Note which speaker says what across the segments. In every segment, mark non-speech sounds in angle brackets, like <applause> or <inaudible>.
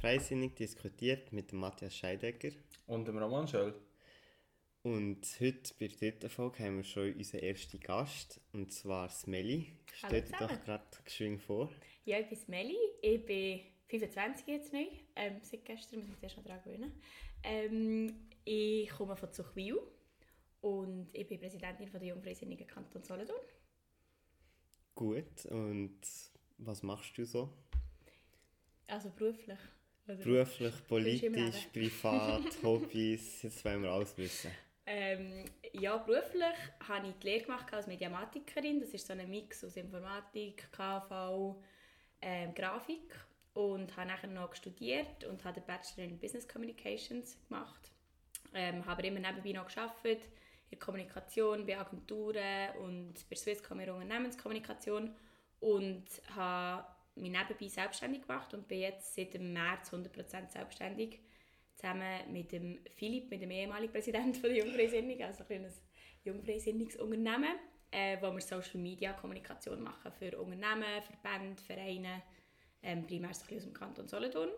Speaker 1: Freisinnig diskutiert mit dem Matthias Scheidegger.
Speaker 2: Und dem Roman Schöll.
Speaker 1: Und heute bei der dritten Folge haben wir schon unseren ersten Gast, und zwar Smelly. Stell dir doch gerade geschwind vor.
Speaker 3: Ja, ich bin Smelly, ich bin 25 jetzt neu, ähm, seit gestern, muss ich mich erst noch daran gewöhnen. Ähm, ich komme von Zuchwil und ich bin Präsidentin von der Jungfreisinnigen Kanton Solothurn.
Speaker 1: Gut, und was machst du so?
Speaker 3: Also beruflich?
Speaker 1: Oder beruflich, politisch, privat, <laughs> Hobbys, jetzt wollen wir alles wissen.
Speaker 3: Ähm, ja, beruflich habe ich die Lehre gemacht als Mediamatikerin. Das ist so ein Mix aus Informatik, KV, ähm, Grafik. Und habe nachher noch studiert und habe den Bachelor in Business Communications gemacht. Ähm, habe immer nebenbei noch gearbeitet, in der Kommunikation, bei Agenturen und bei Swisscom in Unternehmenskommunikation. Und habe mich nebenbei selbstständig gemacht und bin jetzt seit dem März 100% selbstständig zusammen mit dem Philipp, mit dem ehemaligen Präsidenten der Jungfreisinnigen, also ein jungfreisinniges Unternehmen, äh, wo wir Social Media Kommunikation machen für Unternehmen, Verbände, Vereine, ähm, primär so aus dem Kanton Solothurn.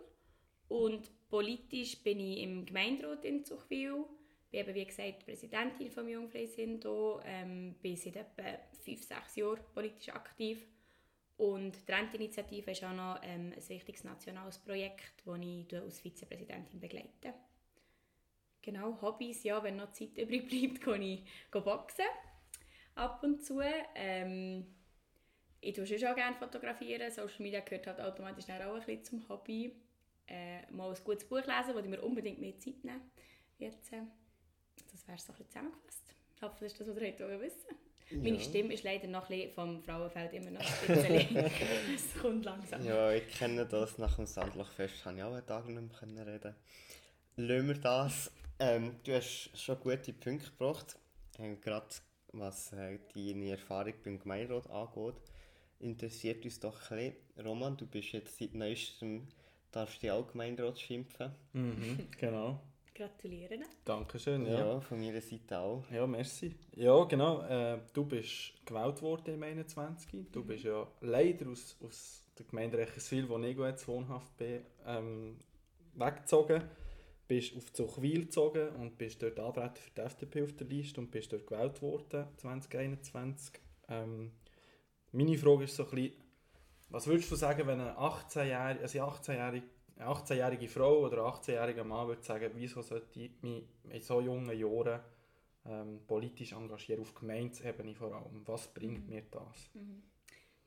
Speaker 3: Und politisch bin ich im Gemeinderat in Zuchwil, bin eben, wie gesagt, Präsidentin vom Jungfreisinn hier, ähm, bin seit etwa fünf, sechs Jahren politisch aktiv und die Rentinitiative ist auch noch ähm, ein wichtiges nationales Projekt, das ich als Vizepräsidentin begleite. Genau, Hobbys, ja, wenn noch Zeit übrig bleibt, <laughs> gehe ich boxen. Ab und zu. Ähm, ich tue schon gerne fotografieren. Social Media gehört halt automatisch auch ein bisschen zum Hobby. Äh, mal ein gutes Buch lesen, das ich mir unbedingt mehr Zeit nehmen jetzt, äh, Das wäre so ein bisschen zusammengefasst. Ich hoffe, das ist das, was ihr heute wissen meine Stimme ist leider noch ein vom Frauenfeld immer noch ein bisschen. <laughs> <laughs> es kommt langsam.
Speaker 1: Ja, ich kenne das. Nach dem Sandlochfest habe ich auch einen Tag nicht mehr reden Lassen wir das. Ähm, du hast schon gute Punkte gebracht. Ähm, Gerade was äh, deine Erfahrung beim Gemeinderat angeht, interessiert uns doch ein bisschen. Roman, du bist jetzt seit neuestem, darfst du auch Gemeinderat schimpfen.
Speaker 2: Mhm, <laughs> genau
Speaker 3: gratulieren.
Speaker 2: Dankeschön,
Speaker 1: ja. Ja, von meiner Seite auch.
Speaker 2: Ja, merci. Ja, genau. Äh, du bist gewählt worden im 21. Du mhm. bist ja leider aus, aus der Gemeinde Rechenswil, wo ich jetzt wohnhaft bin, ähm, weggezogen. Bist auf Zuchwil gezogen und bist dort Anwärter für die FDP auf der Liste und bist dort gewählt worden 2021. Ähm, meine Frage ist so ein bisschen, was würdest du sagen, wenn ein 18-jähriger, also 18 eine 18-jährige Frau oder ein 18-jähriger Mann würde sagen, wieso sollte ich mich in so jungen Jahren ähm, politisch engagieren, auf Gemeindeebene vor allem. Was bringt mhm. mir das?
Speaker 3: Mhm.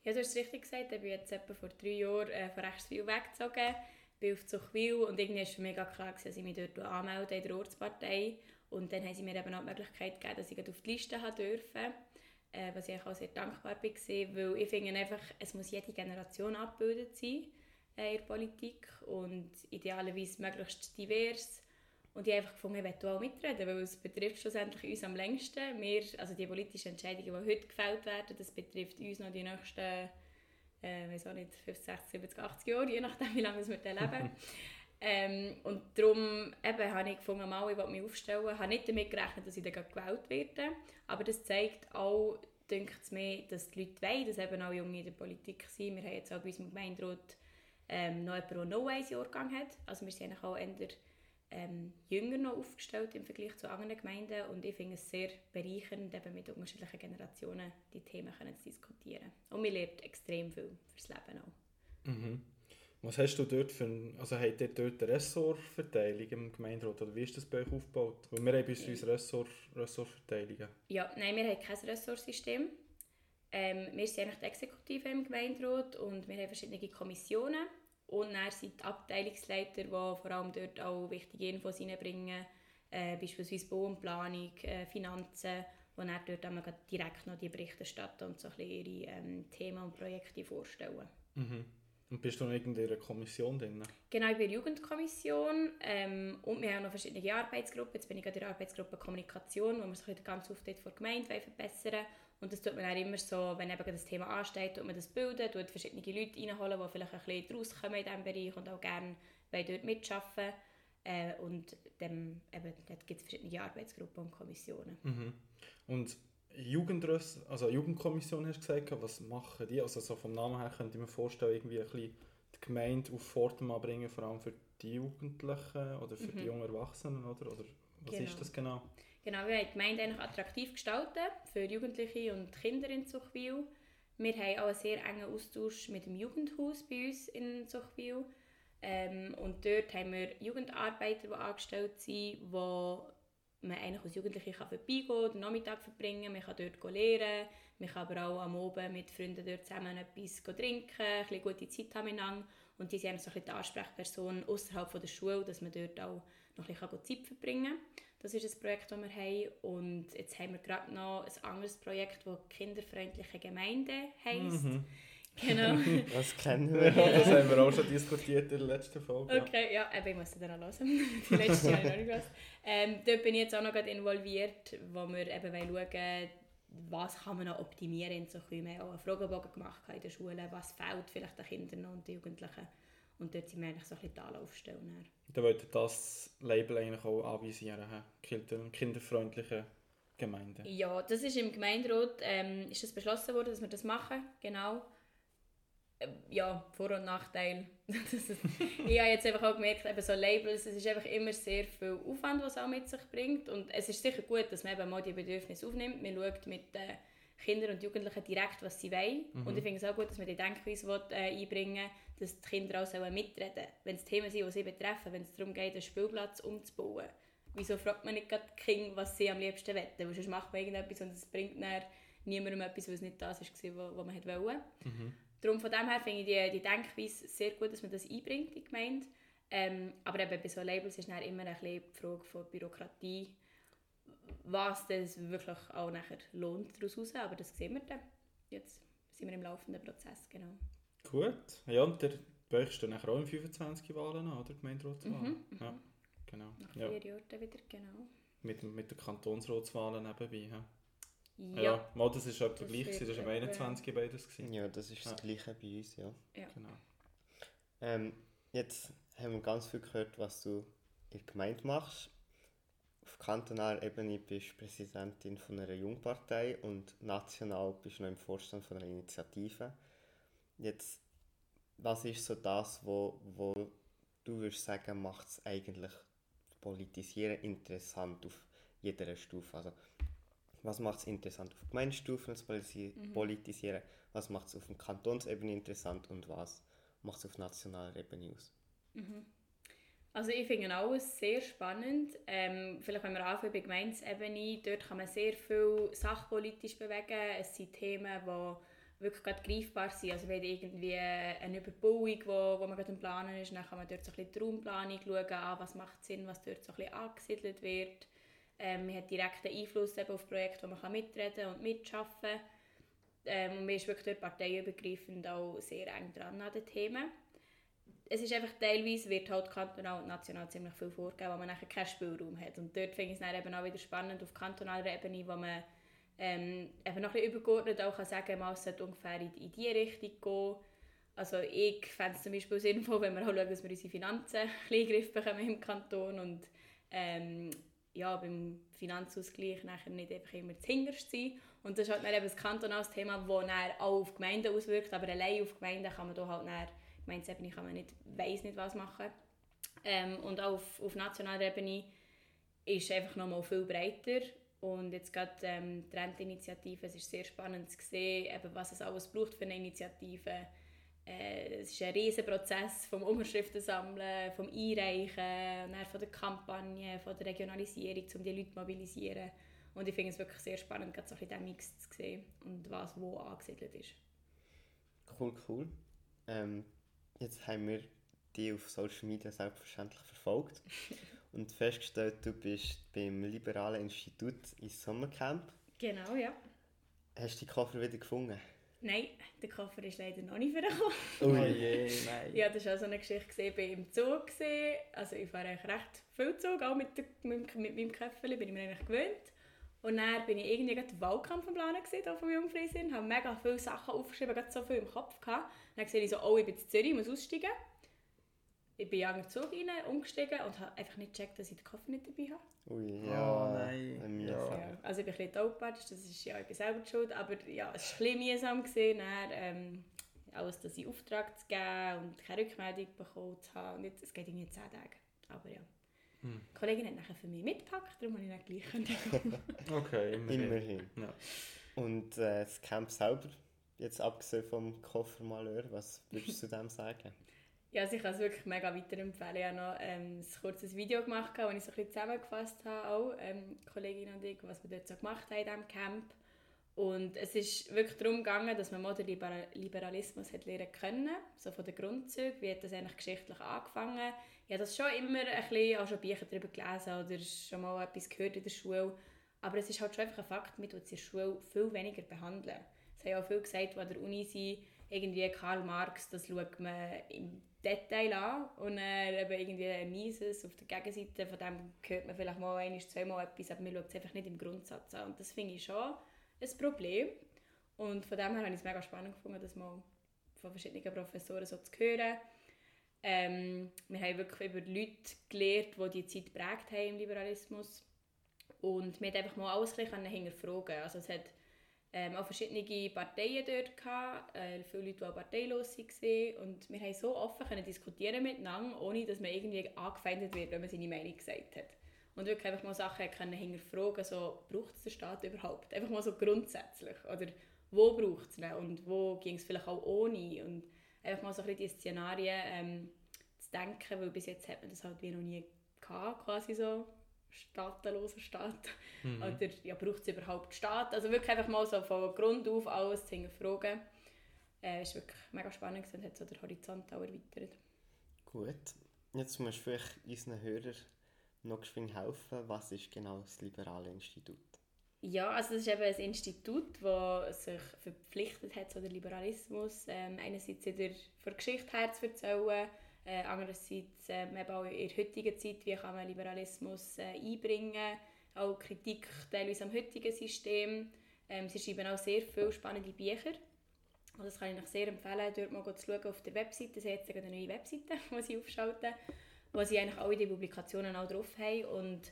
Speaker 3: Ja, du hast es richtig gesagt, ich bin jetzt etwa vor drei Jahren äh, von Rechtswil weggezogen, bin auf Zuchwil und irgendwie war es mega klar, dass ich mich dort anmelde in der Ortspartei und dann haben sie mir eben auch die Möglichkeit gegeben, dass ich auf die Liste haben durfte, äh, was ich auch sehr dankbar war, weil ich finde einfach, es muss jede Generation abgebildet sein äh, in der Politik und idealerweise möglichst divers. Und ich habe einfach gefunden, ich möchte auch mitreden, weil es betrifft schlussendlich uns am längsten. Wir, also die politischen Entscheidungen, die heute gefällt werden, das betrifft uns noch die nächsten, äh, weiß auch nicht, 50, 60, 70, 80 Jahre, je nachdem, wie lange wir leben. <laughs> ähm, und darum eben, habe ich gefunden, mal, ich will mich aufstellen. Ich habe nicht damit gerechnet, dass ich dann gewählt werde. Aber das zeigt auch, denke es mir, dass die Leute wollen, dass eben auch Junge in der Politik sind. Wir haben jetzt auch bei unserem Gemeinderat ähm, noch jemand, der no eins Jahrgang hat. Also wir sind auch eher ähm, jünger noch aufgestellt im Vergleich zu anderen Gemeinden und ich finde es sehr bereichernd, eben mit unterschiedlichen Generationen die Themen können zu diskutieren. Und man lernt extrem viel fürs Leben auch.
Speaker 2: Mhm. Was hast du dort für also habt ihr dort eine Ressortverteilung im Gemeinderat oder wie ist das bei euch aufgebaut? Weil wir haben bei uns Ressort, Ressortverteilungen.
Speaker 3: Ja, nein, wir haben kein Ressortsystem. Ähm, wir sind eigentlich die Exekutive im Gemeinderat und wir haben verschiedene Kommissionen. Und dann sind die Abteilungsleiter, die vor allem dort auch wichtige Infos reinbringen, äh, beispielsweise Baumplanung, äh, Finanzen, wo dann dort direkt noch die Berichte erstatten und so ein ihre ähm, Themen und Projekte vorstellen.
Speaker 2: Mhm. Und bist du noch in einer Kommission drin?
Speaker 3: Genau, ich bin in der Jugendkommission ähm, und wir haben noch verschiedene Arbeitsgruppen. Jetzt bin ich in der Arbeitsgruppe Kommunikation, wo wir sich den ganzen Auftritt vor der Gemeinde verbessern Und das tut man dann immer so, wenn eben das Thema ansteht, tut man das bilden, tut verschiedene Leute reinholen, die vielleicht ein bisschen rauskommen in diesem Bereich und auch gerne dort mitarbeiten äh, Und dann eben, dort gibt es verschiedene Arbeitsgruppen und Kommissionen.
Speaker 2: Mhm. Und Jugendress, also Jugendkommission hast du gesagt, was machen die? Also so vom Namen her könnte ich mir vorstellen, irgendwie ein bisschen die Gemeinde auf Vordermann bringen, vor allem für die Jugendlichen oder für die jungen Erwachsenen, oder? Oder was
Speaker 3: Genau.
Speaker 2: ist das genau?
Speaker 3: Genau, wir wollen die Gemeinde eigentlich attraktiv gestalten für Jugendliche und Kinder in Zuchwil. Wir haben auch einen sehr engen Austausch mit dem Jugendhaus bei uns in Zuchwil. Ähm, und dort haben wir Jugendarbeiter, die angestellt sind, wo man eigentlich als Jugendliche kann vorbeigehen den Nachmittag verbringen Man kann dort lernen, man kann aber auch am Abend mit Freunden dort zusammen etwas trinken, ein bisschen gute Zeit haben miteinander. Und die sind so ein die Ansprechperson außerhalb der Schule, dass man dort auch noch ein bisschen Zeit verbringen kann. Das ist ein Projekt, das wir haben. Und jetzt haben wir gerade noch ein anderes Projekt, das kinderfreundliche Gemeinde heisst. Genau. <laughs>
Speaker 1: Das kennen
Speaker 2: Ja,
Speaker 1: wir.
Speaker 2: das haben wir auch schon diskutiert in der letzten Folge. ja.
Speaker 3: Okay, ja, eben, ich muss sie dann noch hören. <laughs> Die letzte habe ich noch nicht gehört. Ähm, dort bin ich jetzt auch noch gerade involviert, wo wir eben wollen schauen was kann man noch optimieren in so Wir haben auch einen Fragebogen gemacht in der Schule, was fehlt vielleicht den Kindern und den Jugendlichen. Und dort sind wir eigentlich so ein bisschen die Anlaufstelle. dann.
Speaker 2: Dann wollte das Label eigentlich auch anvisieren? Kinder, kinderfreundliche Gemeinde.
Speaker 3: Ja, das ist im Gemeinderat ähm, ist das beschlossen worden, dass wir das machen, genau. Ähm, Ja, Vor- und Nachteil. <laughs> Ist, ich habe jetzt einfach auch gemerkt, eben so Labels, es ist einfach immer sehr viel Aufwand, was es auch mit sich bringt. Und es ist sicher gut, dass man eben mal die Bedürfnisse aufnimmt. Man schaut mit den Kindern und Jugendlichen direkt, was sie wollen. Und ich finde es auch gut, dass man die Denkweise will, äh, einbringen will, dass die Kinder auch sollen mitreden sollen. Wenn es Themen sind, die sie betreffen, wenn es darum geht, einen Spielplatz umzubauen. Wieso fragt man nicht gerade die Kinder, was sie am liebsten wollen? Weil sonst macht man irgendetwas und es bringt dann niemandem etwas, es nicht das war, was man wollte. Darum von dem her finde ich die, die Denkweise sehr gut, dass man das einbringt in die Gemeinde. Ähm, aber eben bei so Labels ist dann immer ein bisschen die Frage von Bürokratie, was das wirklich auch nachher lohnt daraus raus. Aber das sehen wir dann. Jetzt sind wir im laufenden Prozess, genau.
Speaker 2: Gut. Ja, und der stehen nachher auch im 25 Wahlen an, oder? Gemeinderatswahlen. Ja, genau.
Speaker 3: Nach
Speaker 2: Ja.
Speaker 3: vier Jahren dann wieder, genau.
Speaker 2: Mit, mit den Kantonsratswahlen nebenbei. hä?
Speaker 3: Ja,
Speaker 2: Ja, mal, das ist etwa
Speaker 3: Das
Speaker 2: gleich, gewesen, das war am
Speaker 3: etwa-
Speaker 2: 21 beides. Gewesen.
Speaker 1: Ja, das ist
Speaker 2: Ja.
Speaker 1: das Gleiche bei uns, ja.
Speaker 2: Genau.
Speaker 1: Ähm, jetzt haben wir ganz viel gehört, was du in der Gemeinde machst. Auf kantonaler Ebene bist du Präsidentin von einer Jungpartei und national bist du noch im Vorstand von einer Initiative. Jetzt, was ist so das, wo, wo du würdest sagen, macht es eigentlich Politisieren interessant auf jeder Stufe? Also, was macht es interessant auf Gemeindestufen zu polisi- politisieren? Was macht es auf der Kantonsebene interessant und was macht es auf nationaler Ebene aus?
Speaker 3: Also ich finde alles sehr spannend. Ähm, vielleicht wenn wir anfangen bei Gemeindeebene, dort kann man sehr viel sachpolitisch bewegen. Es sind Themen, die wirklich gerade greifbar sind. Also wenn irgendwie eine Überbauung, wo, wo man gerade am Planen ist, dann kann man dort so ein bisschen die Raumplanung schauen, an, was macht Sinn, was dort so ein bisschen angesiedelt wird. Ähm, man hat direkten Einfluss eben auf Projekte, wo man kann mitreden und mitschaffen kann. Ähm, man ist wirklich dort parteiübergreifend auch sehr eng dran an den Themen es ist einfach teilweise wird halt kantonal und national ziemlich viel vorgegeben, wo man nachher keinen Spielraum hat. Und dort finde ich es dann eben auch wieder spannend auf kantonaler Ebene, wo man ähm, eben noch ein bisschen übergeordnet auch kann sagen es sollte ungefähr in, in die Richtung gehen. Also ich fände es zum Beispiel sinnvoll, wenn wir auch schauen, dass wir unsere Finanzen <laughs> ein bisschen in den Griff bekommen im Kanton und ähm, ja, beim Finanzausgleich nachher nicht einfach immer das Hinterste sein. Und das ist halt dann eben ein kantonales Thema, das dann auch auf Gemeinden auswirkt, aber allein auf Gemeinden kann man da halt dann, Gemeindeebene kann man nicht, weiss nicht was machen. Ähm, und auch auf, auf nationaler Ebene ist es einfach nochmal viel breiter. Und jetzt gerade ähm, die Renteninitiative, es ist sehr spannend zu sehen, eben, was es alles braucht für eine Initiative. Äh, es ist ein riesen Prozess vom Unterschriften sammeln, vom Einreichen, dann von der Kampagne, von der Regionalisierung, um die Leute zu mobilisieren. Und ich finde es wirklich sehr spannend, gerade so ein bisschen Mix zu sehen und was wo angesiedelt ist.
Speaker 1: Cool, cool. Ähm, jetzt haben wir die auf Social Media selbstverständlich verfolgt <laughs> und festgestellt, du bist beim Liberalen Institut ins Sommercamp.
Speaker 3: Genau, ja.
Speaker 1: Hast du die Koffer wieder gefunden?
Speaker 3: Nein, der Koffer ist leider noch nicht vorgekommen.
Speaker 2: Oh je, nein.
Speaker 3: Ja, das war auch so eine Geschichte, gewesen, ich war im Zug. gewesen. Also ich fahre eigentlich recht viel Zug, auch mit, der, mit, mit meinem Köffel, bin ich mir eigentlich gewöhnt. Und dann bin ich irgendwie gerade den Wahlkampf am Planen gewesen, hier vom Jungfriesinn, habe mega viele Sachen aufgeschrieben, gerade so viel im Kopf gehabt. Dann sehe ich so, oh, ich bin in Zürich, ich muss aussteigen. Ich bin in den Zug rein, umgestiegen und habe einfach nicht gecheckt, dass ich den Koffer nicht dabei habe.
Speaker 1: Ui,
Speaker 2: Oh,
Speaker 1: ja.
Speaker 2: nein.
Speaker 1: ein
Speaker 2: Ja.
Speaker 3: also ich bin ein bisschen taubpatsch, das ist ja, ich bin selber die schuld, aber ja, es war ein bisschen mühsam. Gewesen, dann, ähm, alles das in Auftrag zu geben und keine Rückmeldung bekommen zu haben. Und jetzt, es geht irgendwie 10 Tage. Aber ja.
Speaker 2: Hm.
Speaker 3: Die Kollegin hat nachher für mich mitgepackt, darum habe ich dann gleich können. <laughs>
Speaker 2: Okay, immerhin.
Speaker 1: Immerhin.
Speaker 2: Ja.
Speaker 1: Und äh, das Camp selber, jetzt abgesehen vom Koffermalheur, was würdest du zu dem sagen?
Speaker 3: Ja, also ich kann es wirklich mega weiterempfehlen. Ich habe noch ähm, ein kurzes Video gemacht, wo ich so ein zusammengefasst habe, auch, ähm, Kollegin und ich, was wir dort so gemacht haben in diesem Camp. Und es ist wirklich darum gegangen, dass man mal Liberalismus hat lernen können, so von den Grundzügen, wie hat das eigentlich geschichtlich angefangen. Ich habe das schon immer ein bisschen, auch schon Bücher darüber gelesen oder schon mal etwas gehört in der Schule. Aber es ist halt schon einfach ein Fakt, mit uns in der Schule viel weniger behandeln. Es haben auch viele gesagt, die an der Uni sind, irgendwie Karl Marx, das schaut man im Detail an und äh, eben irgendwie ein Mises auf der Gegenseite, von dem hört man vielleicht mal ein, zweimal etwas, aber man schaut es einfach nicht im Grundsatz an. Und das finde ich schon ein Problem. Und von dem her habe ich es mega spannend gefunden, das mal von verschiedenen Professoren so zu hören. Ähm, wir haben wirklich über Leute gelernt, die die Zeit geprägt haben im Liberalismus. Und wir haben einfach mal alles ein bisschen hinterfragen. Also es hat ähm, auch verschiedene Parteien dort gehabt, äh, viele Leute, die auch parteilos waren. Und wir haben so offen können diskutieren miteinander, ohne dass man irgendwie angefeindet wird, wenn man seine Meinung gesagt hat. Und wirklich einfach mal Sachen können hinterfragen, so, braucht es den Staat überhaupt? Einfach mal so grundsätzlich. Oder wo braucht es ihn und wo ging es vielleicht auch ohne? Und einfach mal so ein bisschen die Szenarien ähm, zu denken, weil bis jetzt hat man das halt wie noch nie gehabt, quasi so staatenloser Staat.
Speaker 2: Mhm.
Speaker 3: Oder ja, braucht es überhaupt Staat? Also wirklich einfach mal so von Grund auf alles zu hinterfragen. Äh, ist wirklich mega spannend und hat so den Horizont auch erweitert.
Speaker 1: Gut. Jetzt musst du vielleicht unseren Hörern noch geschwind helfen. Was ist genau das Liberale Institut?
Speaker 3: Ja, also das ist eben ein Institut, das sich verpflichtet hat, so den Liberalismus ähm, einerseits in der, von Geschichte her zu erzählen, äh, andererseits ähm, eben auch in der heutigen Zeit, wie kann man Liberalismus äh, einbringen, auch Kritik teilweise am heutigen System. Ähm, sie schreiben auch sehr viele spannende Bücher. Also das kann ich euch sehr empfehlen, dort mal zu schauen auf der Webseite. Sie haben jetzt eine neue Webseite, <laughs> die sie aufschalten, wo sie eigentlich alle die Publikationen auch drauf haben und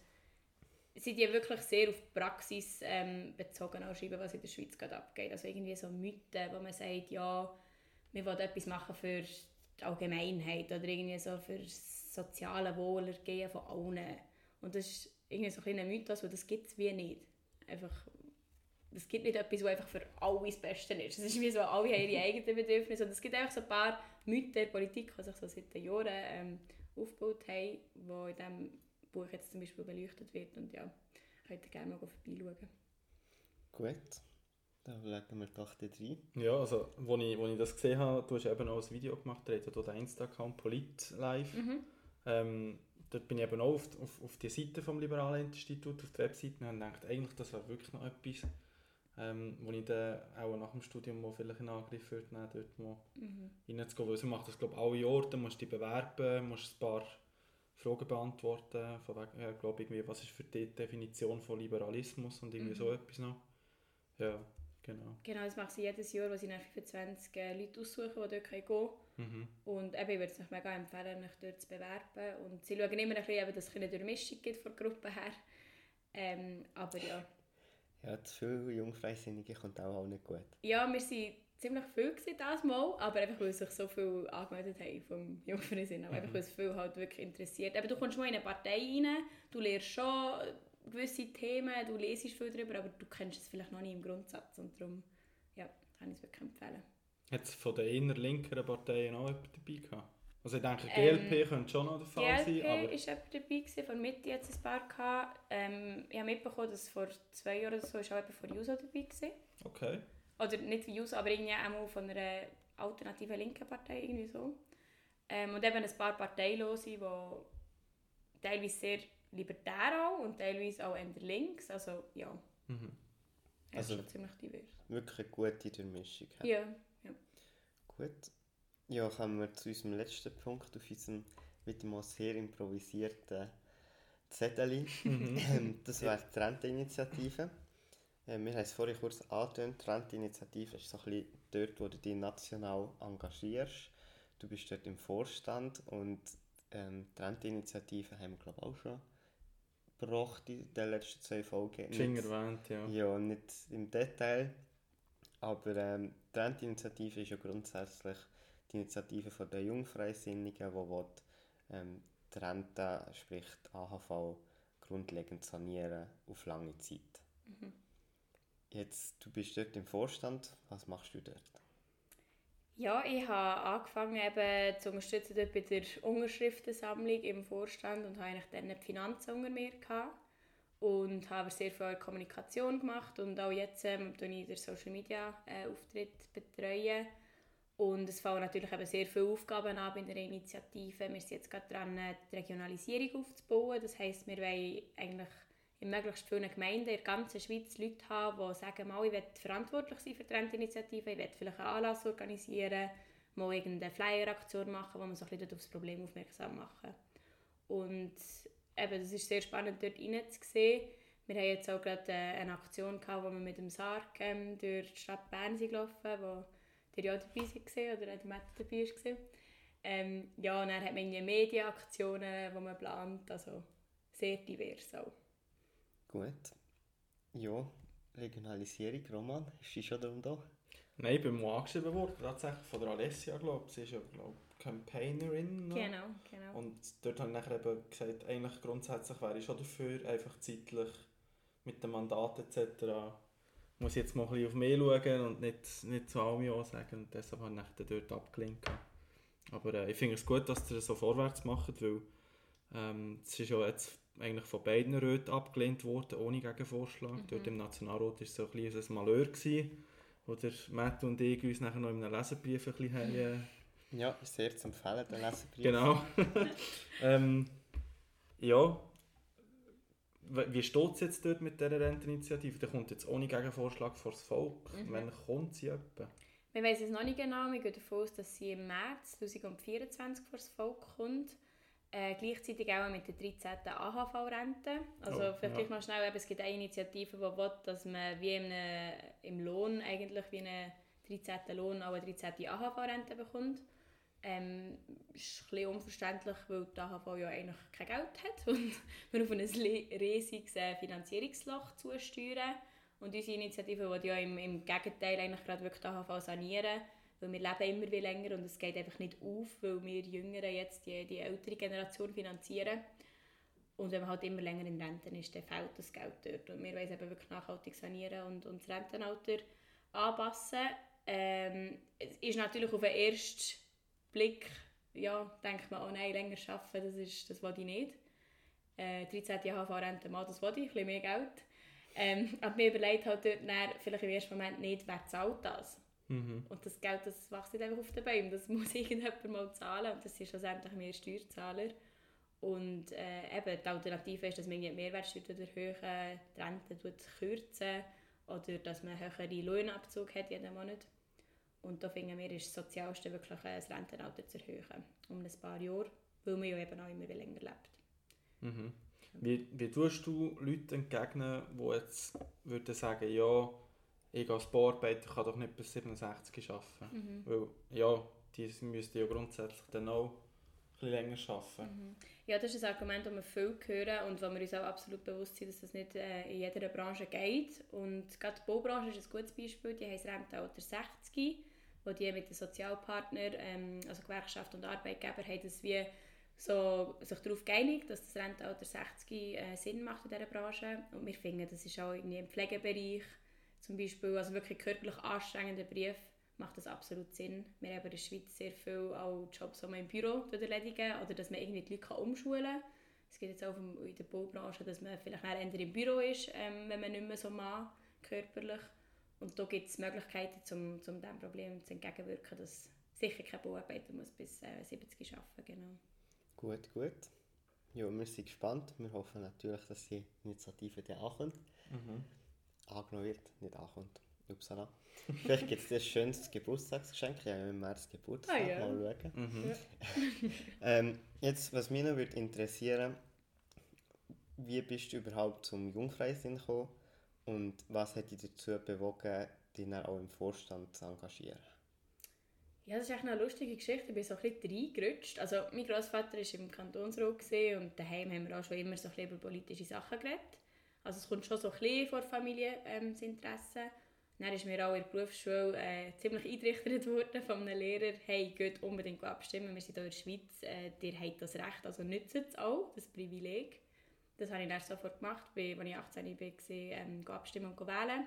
Speaker 3: sie die wirklich sehr auf die Praxis ähm, bezogen auch schreiben, was in der Schweiz gerade abgeht. Also irgendwie so Mythen, wo man sagt, ja, wir wollen etwas machen für die Allgemeinheit oder irgendwie so für das soziale Wohlergehen von allen. Und das ist irgendwie so ein kleiner Mythos, weil das gibt es wie nicht. Einfach, es gibt nicht etwas, was einfach für alle das Beste ist. Es ist wie so, alle haben ihre eigenen Bedürfnisse und es gibt einfach so ein paar Mythen der Politik, die sich so seit den Jahren ähm, aufgebaut haben, die in diesem Buch jetzt zum Beispiel beleuchtet wird und ja, könnt ihr gerne mal vorbeischauen.
Speaker 1: Gut. Dann legen wir doch die rein.
Speaker 2: Ja, also, als ich, wo ich das gesehen habe, du hast eben auch ein Video gemacht, der hat den Insta-Account Polit Live.
Speaker 3: Mhm.
Speaker 2: Ähm, dort bin ich eben auch auf, auf, auf die Seite vom Liberalen Institut, auf der Webseite, und habe gedacht, eigentlich das wäre wirklich noch etwas, ähm, wo ich dann auch nach dem Studium mal vielleicht in Angriff würde nehmen, dort mal
Speaker 3: Mhm.
Speaker 2: reinzugehen. Weil sie macht das, glaube ich, alle Jahre, dann musst du dich bewerben, musst ein paar Fragen beantworten, von wegen, ja, glaube irgendwie, was ist für die Definition von Liberalismus und irgendwie
Speaker 3: Mhm.
Speaker 2: so etwas noch. Ja, genau.
Speaker 3: Genau, das mache ich jedes Jahr, wo sie nach 25 äh, Leute aussuchen, die dort gehen können.
Speaker 2: Mhm.
Speaker 3: Und eben, ich würde es euch mega empfehlen, euch dort zu bewerben. Und sie schauen immer ein bisschen, dass es eine Durchmischung gibt von der Gruppe her. Ähm, aber ja.
Speaker 1: Ja, zu viele Jungfreisinnige kommt auch, auch nicht gut.
Speaker 3: Ja, wir waren ziemlich viel gewesen, das Mal, aber einfach, weil sich so viel angemeldet haben vom Jungfrausinn. Aber einfach, weil es viel halt wirklich interessiert. Eben, du kommst mal in eine Partei rein, du lernst schon gewisse Themen, du lesest viel darüber, aber du kennst es vielleicht noch nicht im Grundsatz. Und darum, ja, kann ich es wirklich empfehlen.
Speaker 2: Hat es von den innerlinkeren Parteien auch jemand dabei gehabt? Also ich denke,
Speaker 3: Ähm,
Speaker 2: GLP könnte schon noch der Fall
Speaker 3: GLP
Speaker 2: sein, aber...
Speaker 3: war jemand dabei, gewesen, von Mitte jetzt ein paar gehabt. Ähm, ich habe mitbekommen, dass vor zwei Jahren oder so ist auch jemand von JUSO dabei war.
Speaker 2: Okay.
Speaker 3: Oder nicht wie JUSO, aber irgendwie auch von einer alternativen linken Partei, irgendwie so. Ähm, und eben ein paar Parteilose, die teilweise sehr libertär auch und teilweise auch eher links. Also ja,
Speaker 2: Mhm.
Speaker 3: ja
Speaker 1: Also-
Speaker 3: schon ziemlich divers.
Speaker 1: Wirklich eine gute Durchmischung.
Speaker 3: Ja, ja.
Speaker 1: Gut. Ja, kommen wir zu unserem letzten Punkt auf unserem wieder mal sehr improvisierten Zettel. <laughs>
Speaker 2: Mhm.
Speaker 1: Ähm, das wäre die Renteninitiative. Ähm, wir haben es vorhin kurz angetönt. Die Renteninitiative ist so ein bisschen dort, wo du dich national engagierst. Du bist dort im Vorstand und ähm, die Renteninitiative haben wir glaube ich auch schon gebracht in den letzten zwei Folgen. Nicht-
Speaker 2: erwähnt, ja.
Speaker 1: ja, nicht im Detail. Aber ähm, die Rentinitiative ist ja grundsätzlich die Initiative von der Jungfreisinnigen, die will, ähm, die Rente, sprich die AHV, grundlegend sanieren auf lange Zeit. Mhm. Jetzt, du bist dort im Vorstand, was machst du dort?
Speaker 3: Ja, ich habe angefangen eben zu unterstützen bei der Unterschriftensammlung im Vorstand und habe eigentlich dann die Finanzen unter mir gehabt und habe sehr viel Kommunikation gemacht und auch jetzt ähm, ich den Social Media äh, Auftritt betreuen und es fallen natürlich eben sehr viele Aufgaben ab in der Initiative. Wir sind jetzt gerade dran, die Regionalisierung aufzubauen. Das heisst, wir wollen eigentlich in möglichst vielen Gemeinden in der ganzen Schweiz Leute haben, die sagen, mal, ich will verantwortlich sein für die Rentinitiative, ich will vielleicht einen Anlass organisieren, mal irgendeine Flyer-Aktion machen, wo man so ein bisschen auf das Problem aufmerksam machen. Und eben, das ist sehr spannend, dort reinzusehen. Wir haben jetzt auch gerade äh, eine Aktion gehabt, wo wir mit dem Sarg ähm, durch die Stadt Bern sind gelaufen, wo der ja dabei war oder der Mette dabei war. Ähm, ja, und dann hat man Medienaktionen, die man plant, also sehr divers auch.
Speaker 1: Gut. Ja, Regionalisierung, Roman, ist sie schon darum da?
Speaker 2: Nein, ich bin mal angeschrieben worden, tatsächlich von der Alessia, glaube ich. Sie ist ja, glaube Campaignerin.
Speaker 3: Noch. Genau, genau.
Speaker 2: Und dort habe ich nachher eben gesagt, eigentlich grundsätzlich wäre ich schon dafür, einfach zeitlich mit dem Mandat etc. muss ich jetzt mal ein bisschen auf mich schauen und nicht, nicht zu allem Ja sagen. Und deshalb habe ich dort abgelehnt. Aber äh, ich finde es gut, dass ihr so vorwärts macht, weil ähm, es ist ja jetzt eigentlich von beiden Räten abgelehnt worden, ohne Gegenvorschlag. Mhm. Dort im Nationalrat war es so ein bisschen ein Malheur, gewesen, wo der Matt und ich uns nachher noch in einem Leserbrief ein bisschen haben, äh,
Speaker 1: Ja, sehr zu empfehlen, der Leserbrief.
Speaker 2: Genau. <laughs> ähm, ja, wie steht es jetzt dort mit dieser Renteninitiative? Da kommt jetzt ohne Gegenvorschlag vor das Volk. Mhm. Wann kommt sie etwa?
Speaker 3: Wir wissen es noch nicht genau. Wir gehen davon aus, dass sie im März 2024 vor das Volk kommt. Äh, gleichzeitig auch mit der 13. AHV-Rente. Also oh, vielleicht ja. noch schnell, es gibt eine Initiative, die will, dass man wie im, im Lohn eigentlich wie einen 13. Lohn auch eine 13. AHV-Rente bekommt. Ähm, ist ein bisschen unverständlich, weil die AHV ja eigentlich kein Geld hat <laughs> und wir auf ein riesiges äh, Finanzierungsloch zusteuern. Und unsere Initiative will ja im, im Gegenteil eigentlich gerade wirklich die AHV sanieren weil wir leben immer wie länger und es geht einfach nicht auf, weil wir Jüngeren jetzt die, die ältere Generation finanzieren. Und wenn man halt immer länger in Renten ist, dann fehlt das Geld dort. Und wir wollen eben wirklich nachhaltig sanieren und, und das Rentenalter anpassen. Ähm, es ist natürlich auf den ersten Blick, ja, denkt man, oh nein, länger arbeiten, das, ist, das will ich nicht. Äh, 13 Jahre Rente mal, das will ich, ein bisschen mehr Geld. Ähm, aber mir überlegt halt dort dann, vielleicht im ersten Moment nicht, wer zahlt das. Mhm. Und das Geld das wächst nicht einfach auf den Bäumen, das <laughs> muss irgendjemand mal zahlen und das sind schlussendlich mehr Steuerzahler. Und äh, eben, die Alternative ist, dass man die Mehrwertsteuer erhöhen, die Rente kürzen oder dass man einen höheren Lohnabzug hat jeden Monat. Und da finden wir, ist das Sozialste wirklich, äh, das Rentenalter zu erhöhen, um ein paar Jahre, weil man ja eben auch immer länger lebt.
Speaker 2: Mhm. Wie, wie tust du Leuten entgegnen, die jetzt würden sagen, ja, ich als Bauarbeiter kann doch nicht bis 67 arbeiten. Mhm. Weil, ja, die müssten ja grundsätzlich dann auch ein länger arbeiten.
Speaker 3: Mhm. Ja, das ist ein Argument, das wir viel hören und wo wir uns auch absolut bewusst sind, dass das nicht äh, in jeder Branche geht. Und gerade die Baubranche ist ein gutes Beispiel. Die haben das Rentenalter 60, wo die mit den Sozialpartnern, ähm, also Gewerkschaft und Arbeitgeber, haben das wie so sich darauf geeinigt, dass das Rentenalter 60 äh, Sinn macht in dieser Branche. Und wir finden, das ist auch irgendwie im Pflegebereich zum Beispiel, also wirklich körperlich anstrengender Brief, macht das absolut Sinn. Wir haben in der Schweiz sehr viele auch Jobs, die man im Büro erledigen oder dass man irgendwie die Leute umschulen kann. Es geht jetzt auch in der Baubranche, dass man vielleicht eher im Büro ist, ähm, wenn man nicht mehr so mag, körperlich. Und da gibt es Möglichkeiten, um, um diesem Problem zu entgegenwirken, dass sicher kein Bauarbeiter muss bis äh, 70 arbeiten genau.
Speaker 1: Gut, gut. Ja, wir sind gespannt. Wir hoffen natürlich, dass die Initiative dann ankommt. Mhm angenommen wird, nicht ankommt. Upsala. Vielleicht gibt es dir ein schönes Geburtstagsgeschenk. Ich habe im März Geburtstag. Ah, ja. Mal schauen. Mhm. <laughs> ähm, jetzt, was mich noch würde interessieren wie bist du überhaupt zum Jungfreisinn gekommen und was hat dich dazu bewogen, dich dann auch im Vorstand zu engagieren?
Speaker 3: Ja, das ist echt eine lustige Geschichte. Ich bin so ein bisschen reingerutscht. Also, mein Großvater war im Kantonsrat und daheim haben wir auch schon immer so ein bisschen über politische Sachen geredet. Also es kommt schon so ein bisschen vor Familie ähm. Dann ist mir auch in der Berufsschule äh, ziemlich eingerichtet <laughs> worden von einem Lehrer, hey, geht unbedingt abstimmen, wir sind hier in der Schweiz, äh, ihr habt das Recht, also nützt es auch, das Privileg. Das habe ich dann sofort gemacht, als ich 18 war, ähm, abstimmen und wählen.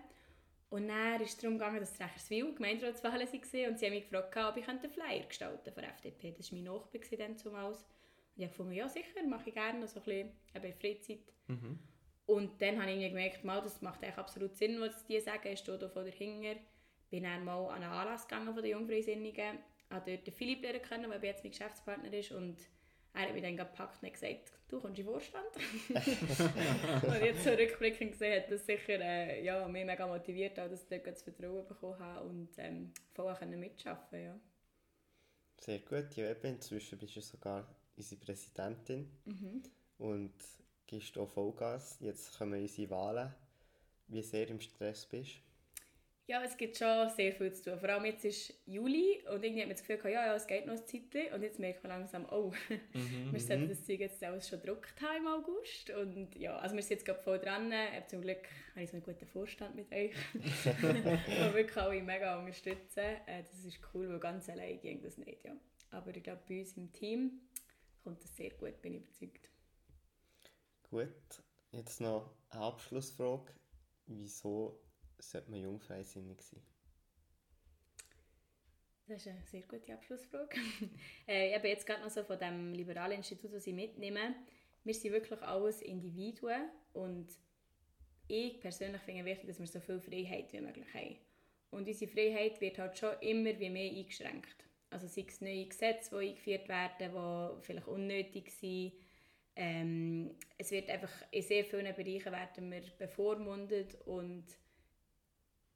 Speaker 3: Und dann ist es darum gegangen, dass Recherswil Gemeinderatswahlen waren und sie haben mich gefragt, ob ich einen Flyer gestalten von der FDP. Das war mein Nachbar dann zumals. Und ich habe gefunden, ja sicher, mache ich gerne, so ein bisschen eben Freizeit. Mhm. Und dann habe ich gemerkt, mal, das macht absolut Sinn, was die sagen, ich stehe da von dahinter. Bin dann mal an einen Anlass gegangen von den Jungfreisinnigen, habe dort den Philipp lernen können, der jetzt mein Geschäftspartner ist und er hat mich dann gepackt und gesagt, du kommst in den Vorstand. <laughs> und jetzt so rückblickend gesehen hat das sicher äh, ja, mich mega motiviert, auch, dass ich dort das Vertrauen bekommen habe und ähm, voll mitarbeiten ja.
Speaker 1: Sehr gut. Ja, eben, inzwischen bist du sogar unsere Präsidentin mhm. und gibst auch Vollgas. Jetzt kommen unsere Wahlen. Wie sehr im Stress bist
Speaker 3: ja, es gibt schon sehr viel zu tun. Vor allem jetzt ist Juli und irgendwie hat man das Gefühl, ja, ja, es geht noch ein Zeitchen. Und jetzt merkt man langsam, oh, <laughs> mhm, wir sollten mhm. das Zeug jetzt alles schon gedruckt haben im August. Und ja, also wir sind jetzt gerade voll dran. Zum Glück habe ich so einen guten Vorstand mit euch, <laughs> der wirklich alle mega unterstützen. Äh, das ist cool, weil ganz allein ging das nicht, ja. Aber ich glaube, bei uns im Team kommt das sehr gut, bin ich überzeugt.
Speaker 1: Gut, jetzt noch eine Abschlussfrage. Wieso sollte man jungfreisinnig sein?
Speaker 3: Das ist eine sehr gute Abschlussfrage. <laughs> äh, habe jetzt gerade noch so von dem liberalen Institut, das ich mitnehme. Wir sind wirklich alles Individuen und ich persönlich finde es wichtig, dass wir so viel Freiheit wie möglich haben. Und unsere Freiheit wird halt schon immer wie mehr eingeschränkt. Also sei es neue Gesetze, die eingeführt werden, die vielleicht unnötig sind. Ähm, es wird einfach in sehr vielen Bereichen werden wir bevormundet und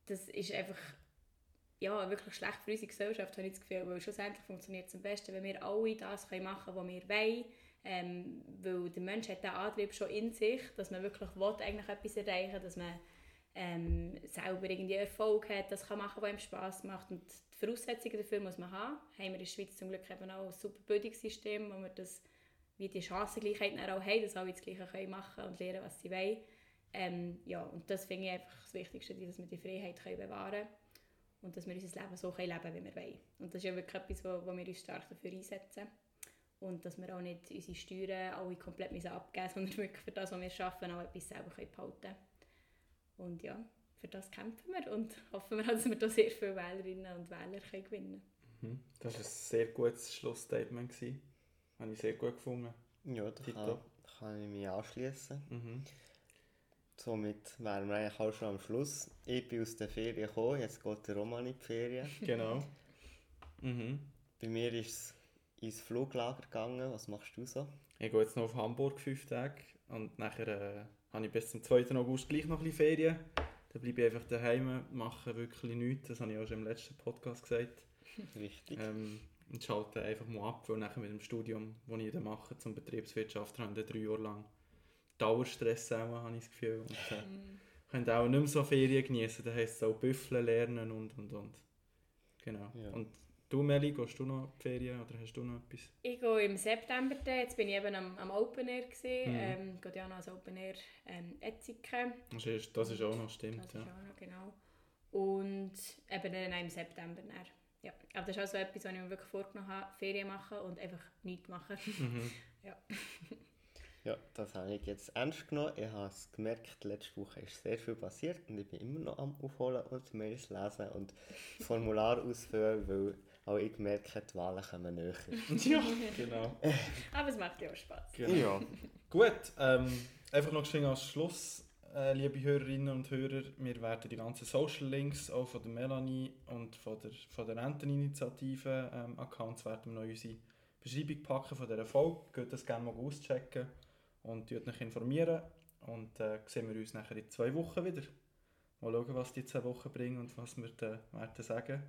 Speaker 3: das ist einfach ja, wirklich schlecht für unsere Gesellschaft, habe ich das Gefühl, weil schlussendlich funktioniert es am besten, wenn wir alle das können machen können, was wir wollen, ähm, weil der Mensch hat den Antrieb schon in sich, dass man wirklich will, eigentlich etwas erreichen dass man ähm, selber irgendwie Erfolg hat, das kann machen, was ihm Spass macht und die Voraussetzungen dafür muss man haben. Haben wir in der Schweiz zum Glück eben auch ein super Bildungssystem, wo wir das, wie die Chancengleichheit auch haben, dass alle das Gleiche können machen und lernen, was sie wollen. Ähm, ja, und das finde ich einfach das Wichtigste, dass wir die Freiheit können bewahren können und dass wir unser Leben so können leben können, wie wir wollen. Und das ist ja wirklich etwas, wo, wo wir uns stark dafür einsetzen. Und dass wir auch nicht unsere Steuern alle komplett müssen abgeben müssen, <laughs> sondern wirklich für das, was wir arbeiten, auch etwas selber behalten können. Und ja, für das kämpfen wir und <laughs> hoffen wir, dass wir da sehr viele Wählerinnen und Wähler können gewinnen
Speaker 2: können. Mhm. Das war ein sehr gutes Schlussstatement. Das Habe ich sehr gut gefunden.
Speaker 1: Ja, da kann, kann ich mich anschließen. Mhm. Somit wären wir eigentlich auch schon am Schluss. Ich bin aus der Ferien gekommen, jetzt geht der Roman in die Ferien. <laughs>
Speaker 2: Genau.
Speaker 1: Mhm. Bei mir ist es ins Fluglager gegangen. Was machst du so?
Speaker 2: Ich gehe jetzt noch auf Hamburg fünf Tage und nachher äh, habe ich bis zum 2. August gleich noch ein bisschen Ferien. Dann bleibe ich einfach daheim, mache wirklich nichts. Das habe ich auch schon im letzten Podcast gesagt. <laughs>
Speaker 1: Richtig.
Speaker 2: Ähm, und schalte einfach mal ab, weil nachher mit dem Studium, das ich dann mache zum Betriebswirtschaft, habe ich drei Jahre lang Dauerstress auch, habe ich das Gefühl. Und, äh, mhm. können auch nicht mehr so Ferien genießen, da heisst es auch Büffeln lernen und und und. Genau. Ja. Und du, Meli, gehst du noch in die Ferien oder hast du noch etwas?
Speaker 3: Ich gehe im September, jetzt bin ich eben am, am Open Air gesehen, mhm. ähm, gehe ja noch als Open Air ähm, Etziken.
Speaker 2: Das ist, das ist auch noch, stimmt.
Speaker 3: Das ja. ist auch noch, genau. Und eben dann im September dann. Ja, aber das ist auch so etwas, was ich mir wirklich vorgenommen habe, Ferien machen und einfach nichts machen. Mhm. <laughs> ja. <laughs>
Speaker 1: Ja, das habe ich jetzt ernst genommen. Ich habe es gemerkt, letzte Woche ist sehr viel passiert und ich bin immer noch am Aufholen und Mails lesen und <laughs> Formular ausfüllen, weil auch ich merke, die Wahlen kommen näher.
Speaker 2: ja, genau.
Speaker 3: Aber es macht ja auch Spaß.
Speaker 2: Genau. Ja. Gut, ähm, einfach noch schnell als Schluss, äh, liebe Hörerinnen und Hörer, wir werden die ganzen Social Links auch von der Melanie und von der, von der Renteninitiative ähm, Accounts werden wir noch unsere Beschreibung packen von dieser Folge. Geht das gerne mal auschecken und euch informieren. Und äh, sehen wir uns nachher in zwei Wochen wieder. Mal schauen, was die zwei Wochen bringen und was wir dann werden sagen.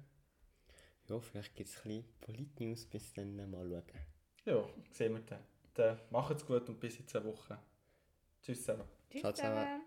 Speaker 1: Ja, vielleicht gibt es ein bisschen Polit-News bis dann mal schauen.
Speaker 2: Ja, sehen wir dann. Dann macht's gut und bis in zwei Wochen. Tschüss zusammen.
Speaker 3: Tschüss zusammen.